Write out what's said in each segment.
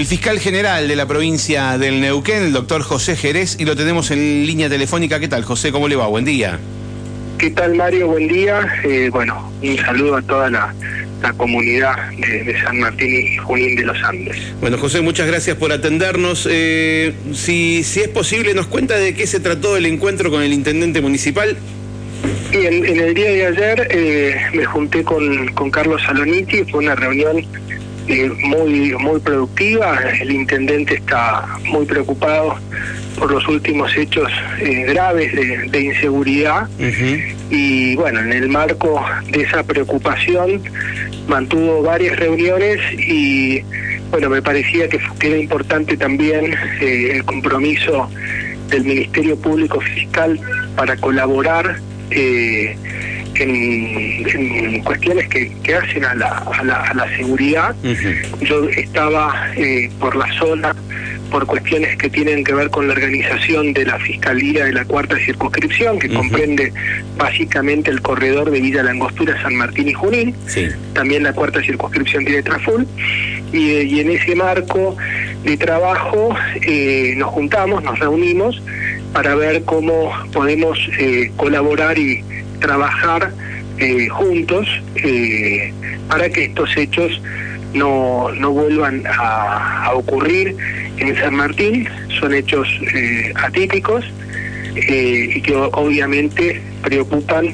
el fiscal general de la provincia del Neuquén, el doctor José Jerez, y lo tenemos en línea telefónica. ¿Qué tal, José? ¿Cómo le va? Buen día. ¿Qué tal, Mario? Buen día. Eh, bueno, un saludo a toda la, comunidad de, San Martín y Junín de los Andes. Bueno, José, muchas gracias por atendernos. Eh, si, si es posible, ¿nos cuenta de qué se trató el encuentro con el intendente municipal? Y en, el día de ayer eh, me junté con, con Carlos Saloniti, fue una reunión muy, muy productiva. El intendente está muy preocupado por los últimos hechos eh, graves de, inseguridad y bueno, en el marco de esa preocupación mantuvo varias reuniones y bueno, me parecía que, era importante también eh, el compromiso del Ministerio Público Fiscal para colaborar eh, en, cuestiones que, hacen a la, a la, seguridad. Yo estaba eh, por la zona por cuestiones que tienen que ver con la organización de la Fiscalía de la Cuarta Circunscripción, que comprende básicamente el corredor de Villa Langostura, San Martín y Junín. También la Cuarta Circunscripción tiene Traful. Y, eh, y en ese marco de trabajo eh, nos juntamos, nos reunimos para ver cómo podemos colaborar y trabajar eh, juntos eh, para que estos hechos no, no vuelvan a, ocurrir en San Martín. Son hechos eh, atípicos y que obviamente preocupan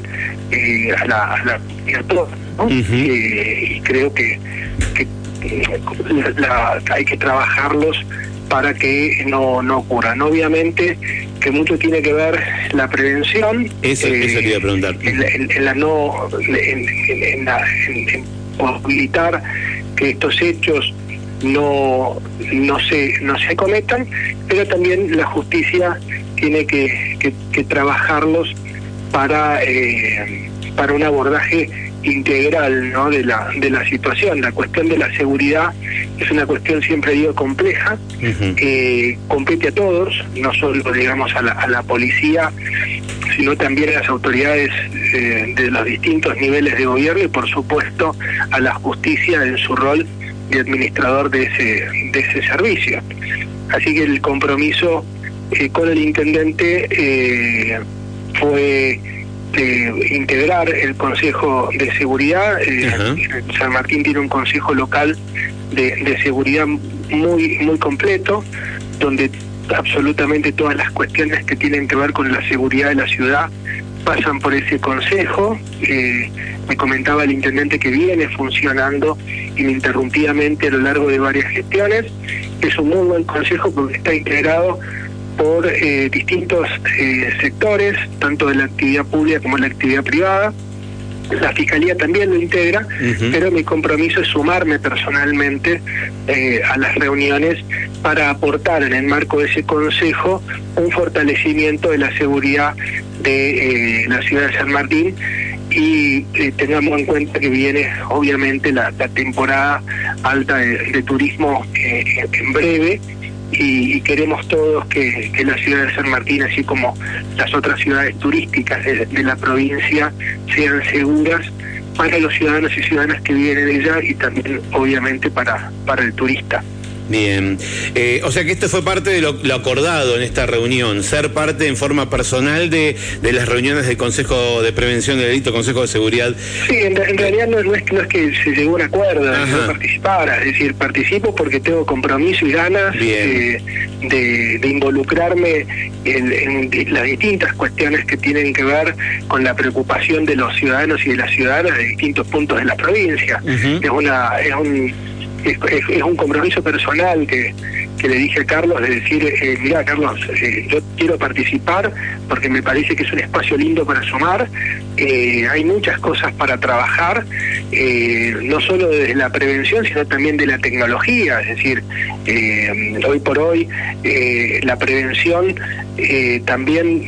a la, a, la, todos. y creo que, que hay que trabajarlos para que no, no ocurran. Obviamente que mucho tiene que ver la prevención. Eso, eso te iba a preguntar. En, la no, en, la, posibilitar que estos hechos no, no se no se cometan, pero también la justicia tiene que, que, trabajarlos para eh, para un abordaje integral ¿no? de, la, de la situación. La cuestión de la seguridad es una cuestión, siempre digo, compleja, que compete a todos, no solo, digamos, a la, a la policía, sino también a las autoridades eh, de los distintos niveles de gobierno y, por supuesto, a la justicia en su rol de administrador de ese, de ese servicio. Así que el compromiso eh, con el intendente eh, fue integrar el Consejo de Seguridad. Eh, San Martín tiene un Consejo local de, seguridad muy, muy completo, donde absolutamente todas las cuestiones que tienen que ver con la seguridad de la ciudad pasan por ese consejo. Eh, me comentaba el intendente que viene funcionando ininterrumpidamente a lo largo de varias gestiones. Es un muy buen consejo porque está integrado por eh, distintos eh, sectores, tanto de la actividad pública como de la actividad privada. La Fiscalía también lo integra, pero mi compromiso es sumarme personalmente eh, a las reuniones para aportar en el marco de ese Consejo un fortalecimiento de la seguridad de la ciudad de San Martín y tengamos en cuenta que viene obviamente la, temporada alta de turismo en breve y, queremos todos que, la ciudad de San Martín, así como las otras ciudades turísticas de, la provincia, sean seguras para los ciudadanos y ciudadanas que viven de ella y también obviamente para, para el turista. Bien, eh, o sea que esto fue parte de lo, acordado en esta reunión, ser parte en forma personal de, las reuniones del Consejo de Prevención de Delito, Consejo de Seguridad. Sí, en, realidad no, es, no, es, que se llegó a un acuerdo, no participara, es decir, participo porque tengo compromiso y ganas de, involucrarme en, las distintas cuestiones que tienen que ver con la preocupación de los ciudadanos y de las ciudadanas de distintos puntos de la provincia. Es una es un es, un compromiso personal que, que, le dije a Carlos de decir, eh, mira Carlos, eh, yo quiero participar porque me parece que es un espacio lindo para sumar, eh, hay muchas cosas para trabajar, no solo desde la prevención, sino también de la tecnología, es decir, hoy por hoy la prevención también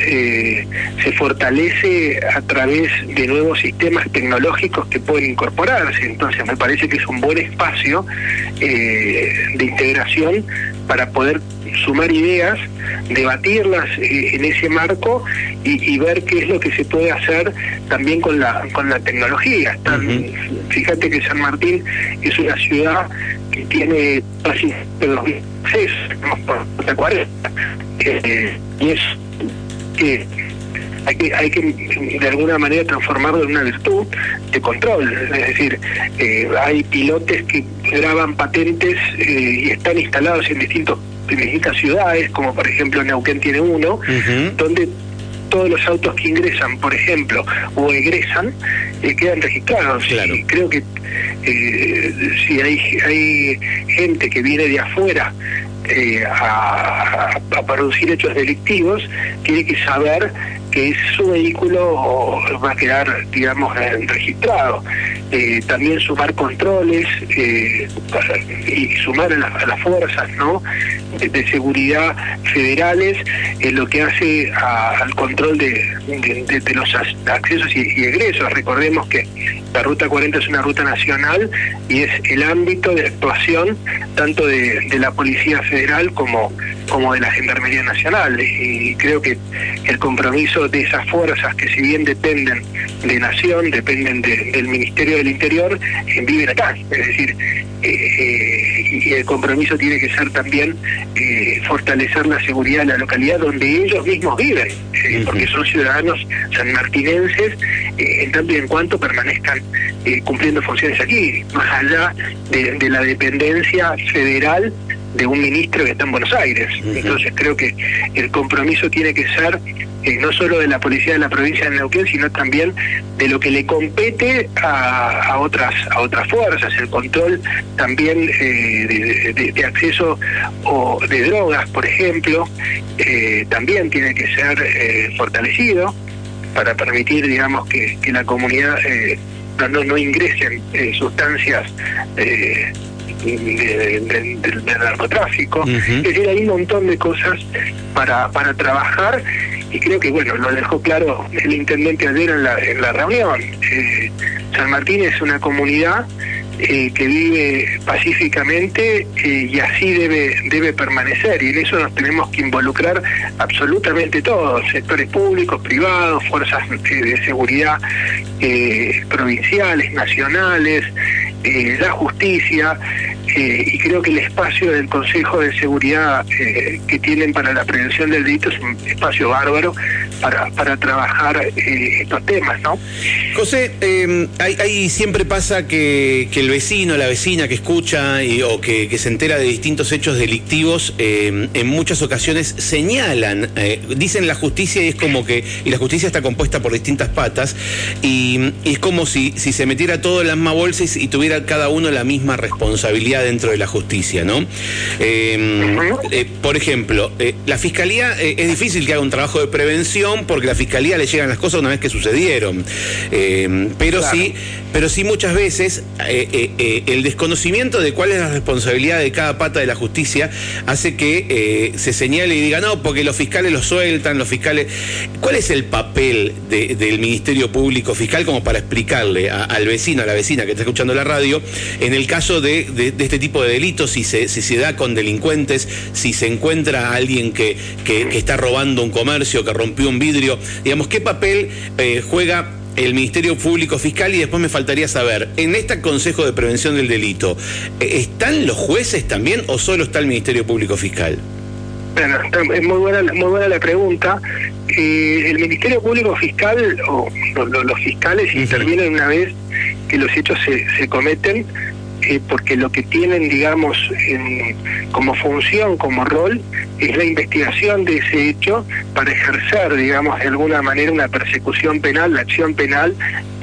fortalece a través de nuevos sistemas tecnológicos que pueden incorporarse, entonces me parece que es un buen espacio eh, de integración para poder sumar ideas, debatirlas eh, en ese marco y, ver qué es lo que se puede hacer también con la con la tecnología. Fíjate que San Martín es una ciudad que tiene casi 2006, por 40, eh, y es que hay que, hay que de alguna manera transformarlo en una virtud de control. Es decir, eh, hay pilotes que graban patentes eh, y están instalados en distintos en distintas ciudades, como por ejemplo Neuquén tiene uno, donde todos los autos que ingresan, por ejemplo, o egresan, eh, quedan registrados. Y creo que si hay, hay gente que viene de afuera a, a, producir hechos delictivos, tiene que saber que su vehículo va a quedar, digamos, registrado. Eh, también sumar controles eh, y sumar a, las fuerzas ¿no? de, seguridad federales en lo que hace al control de, de, los accesos y, y, egresos. Recordemos que la Ruta 40 es una ruta nacional y es el ámbito de actuación tanto de, la Policía Federal como, como de la Gendarmería Nacional. Y creo que el compromiso de esas fuerzas que si bien dependen de Nación, dependen del Ministerio del Interior, eh, viven acá. Es decir, eh, eh, y el compromiso tiene que ser también fortalecer la seguridad de la localidad donde ellos mismos viven, porque son ciudadanos sanmartinenses, en tanto y en cuanto permanezcan cumpliendo funciones aquí, más allá de la dependencia federal de un ministro que está en Buenos Aires. Entonces creo que el compromiso tiene que ser eh, no solo de la policía de la provincia de Neuquén, sino también de lo que le compete a, otras a otras fuerzas, el control también eh, de, acceso o de drogas, por ejemplo, eh, también tiene que ser fortalecido para permitir, digamos, que, la comunidad no, no, ingresen sustancias del narcotráfico. Es decir, hay un montón de cosas para, para trabajar y creo que, bueno, lo dejó claro el intendente ayer en la, en la reunión. Eh, San Martín es una comunidad eh, que vive pacíficamente eh, y así debe, debe permanecer. Y en eso nos tenemos que involucrar absolutamente todos, sectores públicos, privados, fuerzas de seguridad provinciales, nacionales, la justicia, eh, y creo que el espacio del Consejo de Seguridad eh, que tienen para la prevención del delito es un espacio bárbaro para, para trabajar eh, estos temas, ¿no? José, em, ahí, siempre pasa que, el vecino, la vecina que escucha o que, se entera de distintos hechos delictivos, em, en muchas ocasiones señalan, dicen la justicia y es como que, y la justicia está compuesta por distintas patas, y, es como si, si se metiera todo en la misma bolsa y tuviera cada uno la misma responsabilidad dentro de la justicia, ¿no? Em, eh, por ejemplo, eh, la fiscalía eh, es difícil que haga un trabajo de prevención porque la fiscalía le llegan las cosas una vez que sucedieron. Em, pero sí, pero sí muchas veces el desconocimiento de cuál es la responsabilidad de cada pata de la justicia hace que se señale y diga, no, porque los fiscales lo sueltan, los fiscales. ¿Cuál es el papel del Ministerio Público Fiscal como para explicarle al vecino, a la vecina que está escuchando la radio, en el caso de este tipo de delitos, si se, si se da con delincuentes, si se encuentra a alguien que, que, está robando un comercio, que rompió un vidrio, digamos, ¿qué papel eh, juega el Ministerio Público Fiscal y después me faltaría saber, en este Consejo de Prevención del Delito, eh, ¿están los jueces también o solo está el Ministerio Público Fiscal? Bueno, es muy buena, muy buena la pregunta. Eh, el Ministerio Público Fiscal o los fiscales intervienen una vez que los hechos se, se cometen porque lo que tienen, digamos, como función, como rol, es la investigación de ese hecho para ejercer, digamos, de alguna manera una persecución penal, la acción penal,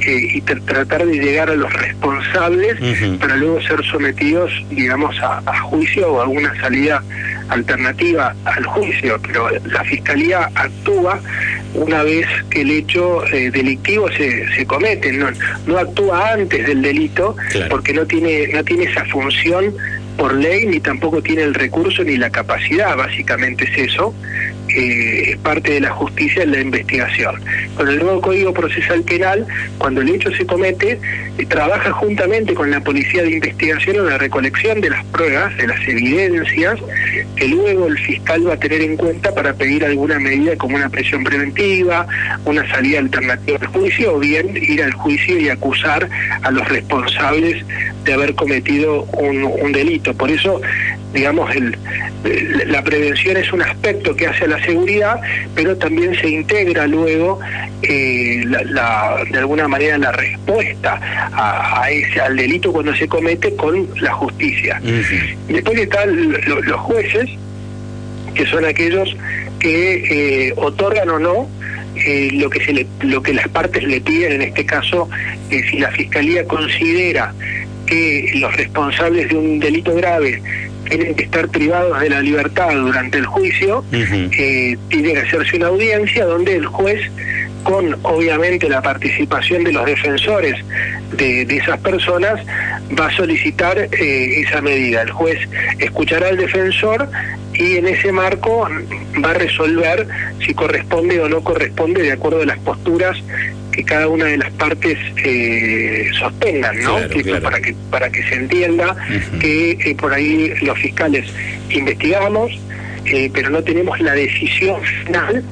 eh, y tratar de llegar a los responsables para luego ser sometidos, digamos, a, a juicio o a alguna salida alternativa al juicio, pero la Fiscalía actúa una vez que el hecho eh, delictivo se, se comete, no, no actúa antes del delito porque no tiene, no tiene esa función por ley ni tampoco tiene el recurso ni la capacidad, básicamente es eso. Eh, parte de la justicia en la investigación. Con el nuevo Código Procesal Penal, cuando el hecho se comete, eh, trabaja juntamente con la Policía de Investigación en la recolección de las pruebas, de las evidencias, que luego el fiscal va a tener en cuenta para pedir alguna medida como una presión preventiva, una salida alternativa al juicio o bien ir al juicio y acusar a los responsables de haber cometido un, un delito. Por eso digamos, el, la prevención es un aspecto que hace a la seguridad, pero también se integra luego eh, la, de alguna manera la respuesta a, ese, al delito cuando se comete con la justicia. Después están los jueces, que son aquellos que eh, otorgan o no eh, lo que se le, lo que las partes le piden en este caso si la fiscalía considera que los responsables de un delito grave tienen que estar privados de la libertad durante el juicio, eh, tiene que hacerse una audiencia donde el juez, con obviamente la participación de los defensores de, esas personas, va a solicitar eh, esa medida. El juez escuchará al defensor y en ese marco va a resolver si corresponde o no corresponde de acuerdo a las posturas que cada una de las partes eh, sostengan, ¿no? Para que para que se entienda que eh, por ahí los fiscales investigamos, eh, pero no tenemos la decisión final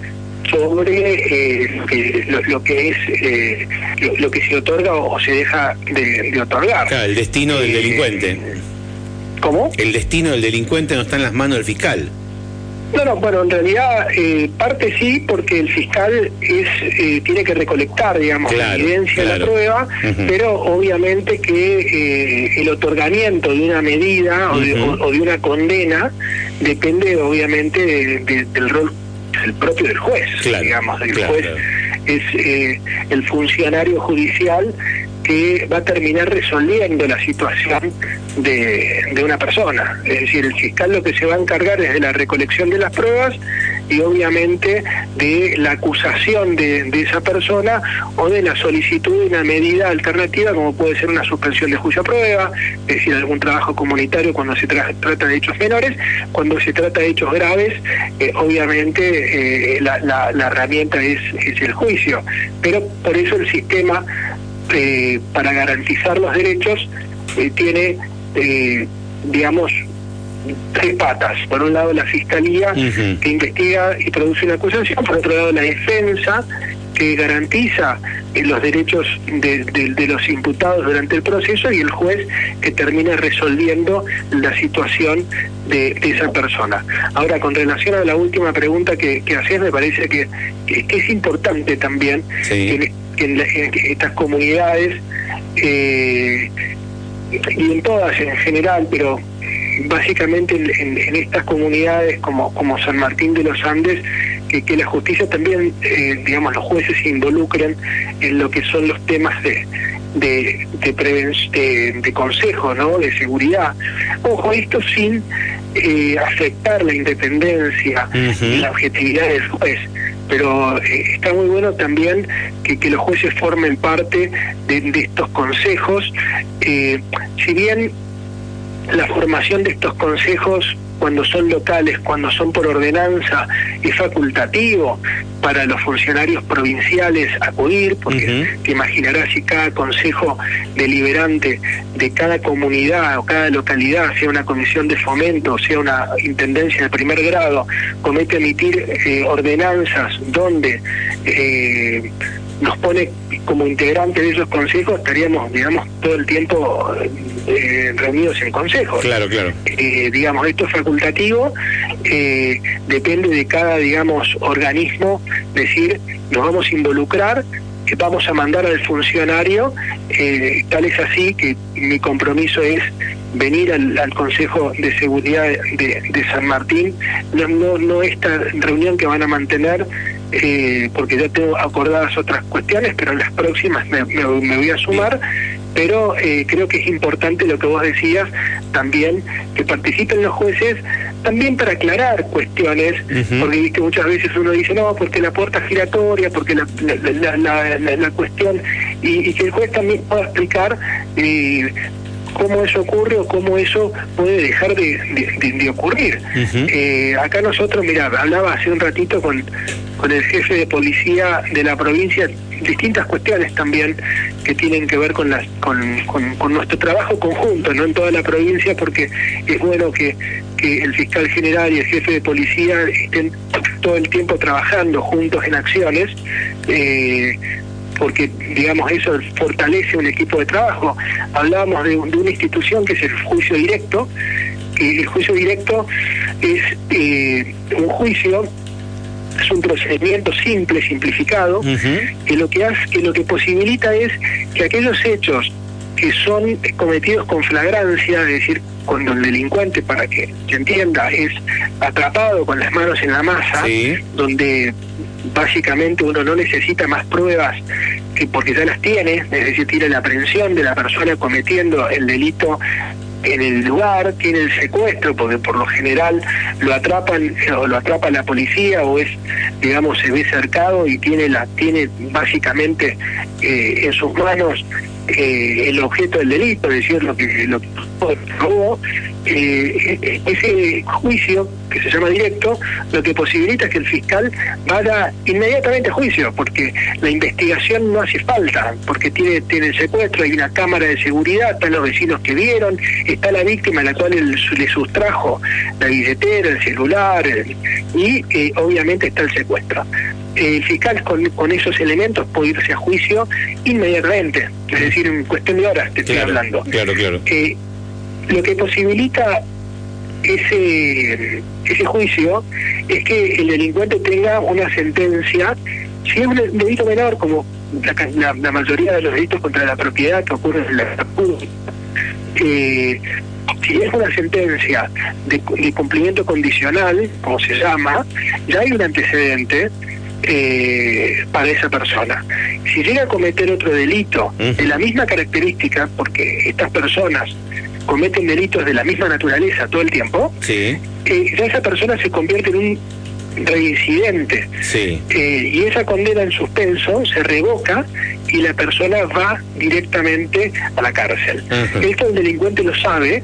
sobre lo, que, lo, que es lo, que se otorga o, se deja de, otorgar. Claro, el destino del delincuente. ¿Cómo? El destino del delincuente no está en las manos del fiscal. No, no, bueno, en realidad eh, parte sí, porque el fiscal es eh, tiene que recolectar, digamos, la evidencia de la prueba, pero obviamente que eh, el otorgamiento de una medida o, de, una condena depende obviamente del rol el propio del juez, digamos, el juez es el funcionario judicial que va a terminar resolviendo la situación de, una persona. Es decir, el fiscal lo que se va a encargar es de la recolección de las pruebas y obviamente de la acusación de, esa persona o de la solicitud de una medida alternativa como puede ser una suspensión de juicio a prueba, es decir, algún trabajo comunitario cuando se trata de hechos menores, cuando se trata de hechos graves, eh, obviamente eh, la, la, herramienta es, es el juicio, pero por eso el sistema eh, para garantizar los derechos eh, tiene, eh, digamos, tres patas. Por un lado la fiscalía que investiga y produce una acusación, por otro lado la defensa que garantiza los derechos de, los imputados durante el proceso y el juez que termina resolviendo la situación de, esa persona. Ahora, con relación a la última pregunta que, que hacías, me parece que, es importante también que, en, estas comunidades eh, y en todas en general, pero básicamente en, estas comunidades como, como San Martín de los Andes, que, la justicia también, eh, digamos, los jueces se involucren en lo que son los temas de, de, de, de, consejo, ¿no? de seguridad. Ojo, esto sin eh, afectar la independencia y la objetividad del juez. Pero eh, está muy bueno también que, que los jueces formen parte de, estos consejos. si bien la formación de estos consejos cuando son locales, cuando son por ordenanza, es facultativo para los funcionarios provinciales acudir, porque te imaginarás si cada consejo deliberante de cada comunidad o cada localidad, sea una comisión de fomento, sea una intendencia de primer grado, comete emitir eh, ordenanzas donde eh, nos pone como integrante de esos consejos, estaríamos, digamos, todo el tiempo eh, reunidos en consejos. Claro, claro. Eh, digamos, esto es facultativo, eh, depende de cada, digamos, organismo, decir, nos vamos a involucrar, vamos a mandar al funcionario, tal es así que mi compromiso es venir al, Consejo de Seguridad de, San Martín, no, no, no esta reunión que van a mantener eh, porque ya tengo acordadas otras cuestiones, pero en las próximas me, voy a sumar. Pero eh, creo que es importante lo que vos decías, también que participen los jueces, también para aclarar cuestiones, porque ¿viste? muchas veces uno dice, no, porque la puerta giratoria, porque la, la, la, la cuestión, y, que el juez también pueda explicar eh, cómo eso ocurre o cómo eso puede dejar de, ocurrir. Eh, acá nosotros, mira, hablaba hace un ratito con, con el jefe de policía de la provincia distintas cuestiones también que tienen que ver con, las, con, con, nuestro trabajo conjunto, no en toda la provincia, porque es bueno que, que el fiscal general y el jefe de policía estén todo el tiempo trabajando juntos en acciones. Eh, porque digamos eso fortalece un equipo de trabajo. Hablábamos de, una institución que es el juicio directo, que el juicio directo es eh, un juicio es un procedimiento simple, simplificado, que lo que hace, que lo que posibilita es que aquellos hechos que son cometidos con flagrancia, es decir, cuando el delincuente, para que se entienda, es atrapado con las manos en la masa, donde básicamente uno no necesita más pruebas que porque ya las tiene, es decir, tiene la aprehensión de la persona cometiendo el delito en el lugar, tiene el secuestro, porque por lo general lo atrapan o lo atrapa la policía o es, digamos, se ve cercado y tiene la tiene básicamente eh, en sus manos eh, el objeto del delito, es decir, lo que lo que eh, ese juicio que se llama directo, lo que posibilita es que el fiscal vaya inmediatamente a juicio, porque la investigación no hace falta, porque tiene, tiene el secuestro, hay una cámara de seguridad, están los vecinos que vieron, está la víctima a la cual le sustrajo la billetera, el celular, y eh, obviamente está el secuestro. El fiscal con, con, esos elementos puede irse a juicio inmediatamente, es decir, en cuestión de horas te estoy hablando. Claro, claro. Eh, lo que posibilita ese, ese juicio es que el delincuente tenga una sentencia, si es un delito menor, como la, mayoría de los delitos contra la propiedad que ocurren en la pública, eh, si es una sentencia de, cumplimiento condicional, como se llama, ya hay un antecedente eh, para esa persona. Si llega a cometer otro delito de la misma característica, porque estas personas cometen delitos de la misma naturaleza todo el tiempo, sí. eh, ya esa persona se convierte en un reincidente. Sí. Eh, y esa condena en suspenso se revoca y la persona va directamente a la cárcel. Esto el delincuente lo sabe,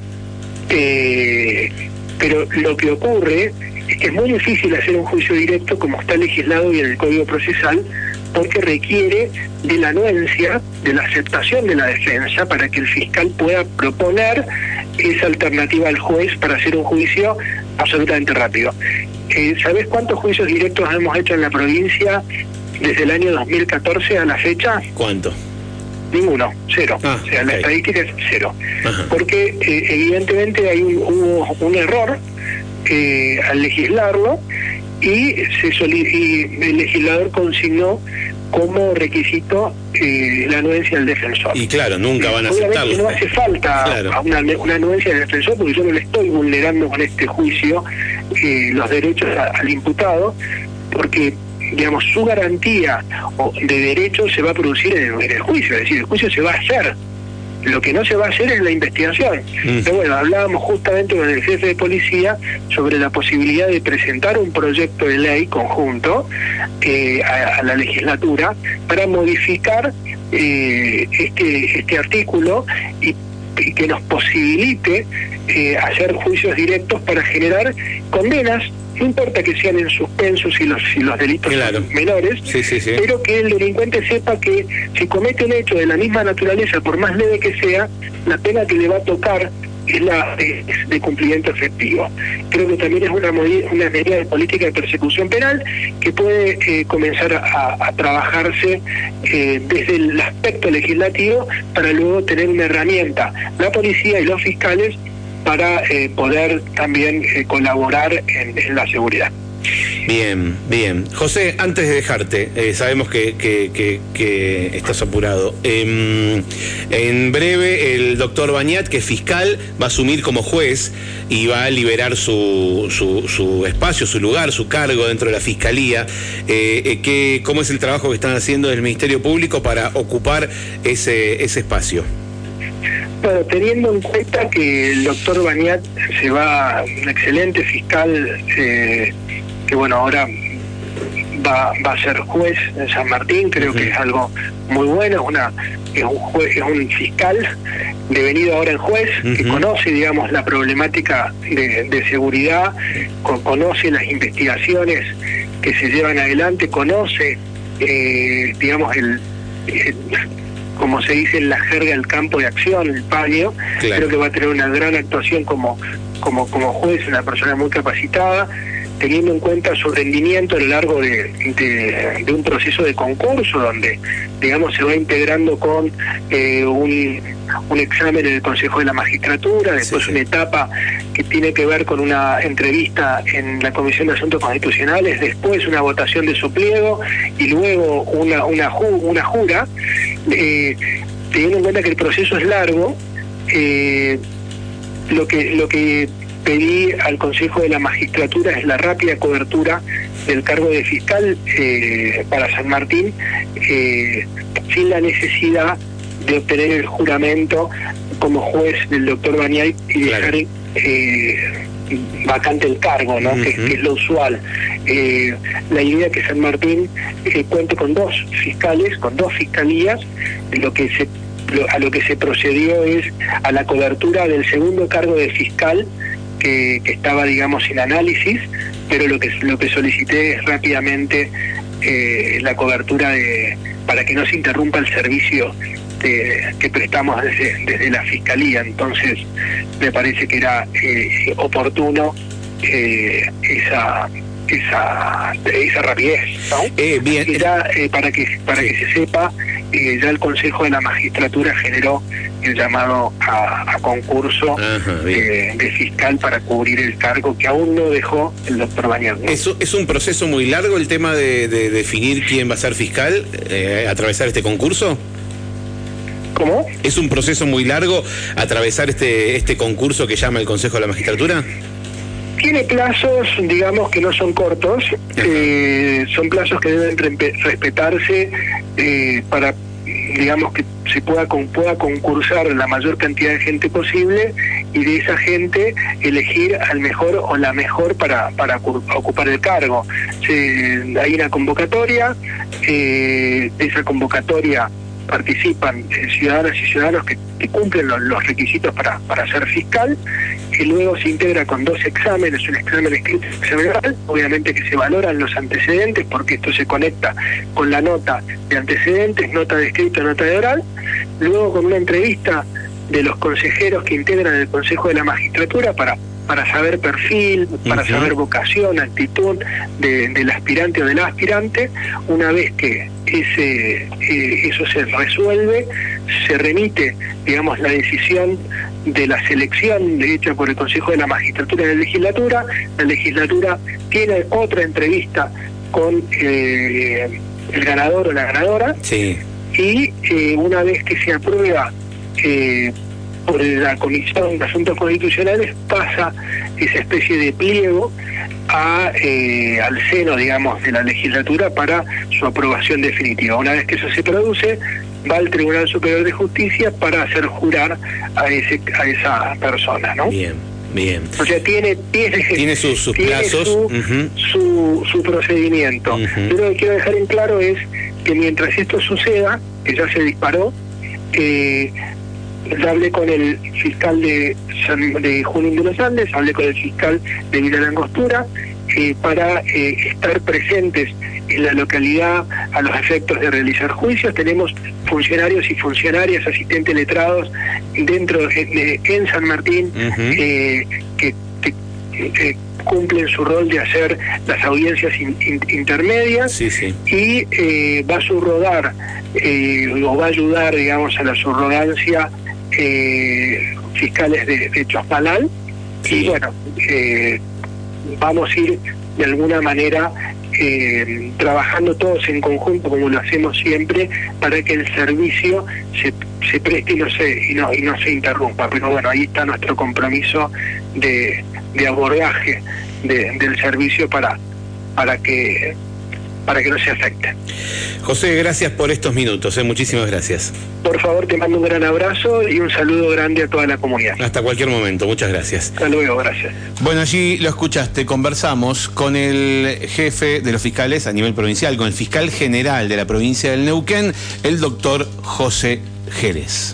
eh, pero lo que ocurre es muy difícil hacer un juicio directo como está legislado y en el Código Procesal, porque requiere de la anuencia, de la aceptación de la defensa para que el fiscal pueda proponer esa alternativa al juez para hacer un juicio absolutamente rápido. Eh, ¿Sabes cuántos juicios directos hemos hecho en la provincia desde el año 2014 a la fecha? ¿Cuánto? Ninguno, cero. Ah, o sea, la estadística es cero. Porque eh, evidentemente hay un, hubo un error eh, al legislarlo y, se y el legislador consignó como requisito eh, la anuencia del defensor. Y claro, nunca van a aceptarlo. no hace falta una, una, anuencia del defensor porque yo no le estoy vulnerando con este juicio eh, los derechos al imputado, porque digamos su garantía de derechos se va a producir en el juicio, es decir, el juicio se va a hacer lo que no se va a hacer es la investigación. Mm. Pero bueno, hablábamos justamente con el jefe de policía sobre la posibilidad de presentar un proyecto de ley conjunto eh, a, la legislatura para modificar eh, este, este artículo y, que nos posibilite eh, hacer juicios directos para generar condenas no importa que sean en suspenso si los, si los delitos son menores, pero que el delincuente sepa que si comete un hecho de la misma naturaleza, por más leve que sea, la pena que le va a tocar es la de, cumplimiento efectivo. Creo que también es una, una medida de política de persecución penal que puede eh, comenzar a, trabajarse eh, desde el aspecto legislativo para luego tener una herramienta, la policía y los fiscales, para eh, poder también colaborar en, la seguridad. Bien, bien. José, antes de dejarte, eh, sabemos que, que, estás apurado. Em, en breve, el doctor Bañat, que es fiscal, va a asumir como juez y va a liberar su, su, su espacio, su lugar, su cargo dentro de la fiscalía. Eh, ¿Cómo es el trabajo que están haciendo del Ministerio Público para ocupar ese, espacio? Bueno, teniendo en cuenta que el doctor Baniat se va, un excelente fiscal, eh, que bueno, ahora va, va a ser juez en San Martín, creo que es algo muy bueno, es, una, es, un, juez, es un fiscal devenido ahora en juez, que conoce, digamos, la problemática de, seguridad, conoce las investigaciones que se llevan adelante, conoce, eh, digamos, el, como se dice en la jerga, el campo de acción, el paño. Creo que va a tener una gran actuación como, como, como juez, una persona muy capacitada teniendo en cuenta su rendimiento a lo largo de, de, un proceso de concurso donde, digamos, se va integrando con eh, un, un, examen en el Consejo de la Magistratura, después una etapa que tiene que ver con una entrevista en la Comisión de Asuntos Constitucionales, después una votación de su pliego y luego una, una, una jura, eh, teniendo en cuenta que el proceso es largo, eh, lo que lo que pedí al Consejo de la Magistratura es la rápida cobertura del cargo de fiscal eh, para San Martín, eh, sin la necesidad de obtener el juramento como juez del doctor Bañay y dejar eh, vacante el cargo, ¿no? que, es lo usual. la idea es que San Martín cuente con dos fiscales, con dos fiscalías, lo que se a lo que se procedió es a la cobertura del segundo cargo de fiscal que, estaba, digamos, sin análisis, pero lo que, lo que solicité es rápidamente eh, la cobertura de, para que no se interrumpa el servicio que prestamos desde, desde la Fiscalía. Entonces, me parece que era eh, oportuno eh, esa esa esa rapidez eh, bien. para que para que se sepa ya el Consejo de la Magistratura generó el llamado a, concurso de, fiscal para cubrir el cargo que aún no dejó el doctor Bañado. ¿Es, ¿Es un proceso muy largo el tema de, definir quién va a ser fiscal, eh, atravesar este concurso? ¿Cómo? ¿Es un proceso muy largo atravesar este, este concurso que llama el Consejo de la Magistratura? Tiene plazos, digamos, que no son cortos, eh, son plazos que deben respetarse eh, para, digamos, que se pueda, pueda concursar la mayor cantidad de gente posible y de esa gente elegir al mejor o la mejor para, para ocupar el cargo. hay una convocatoria, eh, esa convocatoria participan ciudadanas y ciudadanos que, cumplen los, requisitos para, para ser fiscal, y luego se integra con dos exámenes, un examen escrito y un examen oral, obviamente que se valoran los antecedentes porque esto se conecta con la nota de antecedentes, nota de escrito, nota de oral, luego con una entrevista de los consejeros que integran el Consejo de la Magistratura para para saber perfil, para saber vocación, actitud del aspirante o del aspirante. Una vez que ese eh, eso se resuelve, se remite, digamos, la decisión de la selección hecha por el Consejo de la Magistratura de la Legislatura. La legislatura tiene otra entrevista con eh, el ganador o la ganadora. Y eh, una vez que se aprueba por la Comisión de Asuntos Constitucionales pasa esa especie de pliego a, eh, al seno, digamos, de la legislatura para su aprobación definitiva. Una vez que eso se produce, va al Tribunal Superior de Justicia para hacer jurar a ese a esa persona, ¿no? Bien. Bien. O sea, tiene, tiene, sus, plazos, su, su, procedimiento. lo que quiero dejar en claro es que mientras esto suceda, que ya se disparó, eh, hablé con el fiscal de, de Junín de los Andes, hablé con el fiscal de Villa Langostura, eh, para eh, estar presentes en la localidad a los efectos de realizar juicios. Tenemos funcionarios y funcionarias, asistentes letrados dentro de, en San Martín eh, que, cumplen su rol de hacer las audiencias intermedias y va a subrodar o va a ayudar, digamos, a la subrogancia eh, fiscales de, de Chospalal y bueno, eh, vamos a ir de alguna manera eh, trabajando todos en conjunto como lo hacemos siempre para que el servicio se, se preste y no se y no, y no se interrumpa. Pero bueno ahí está nuestro compromiso de, de abordaje del servicio para para que para que no se afecte. José, gracias por estos minutos, ¿eh? muchísimas gracias. Por favor, te mando un gran abrazo y un saludo grande a toda la comunidad. Hasta cualquier momento, muchas gracias. Hasta luego, gracias. Bueno, allí lo escuchaste, conversamos con el jefe de los fiscales a nivel provincial, con el fiscal general de la provincia del Neuquén, el doctor José Jerez.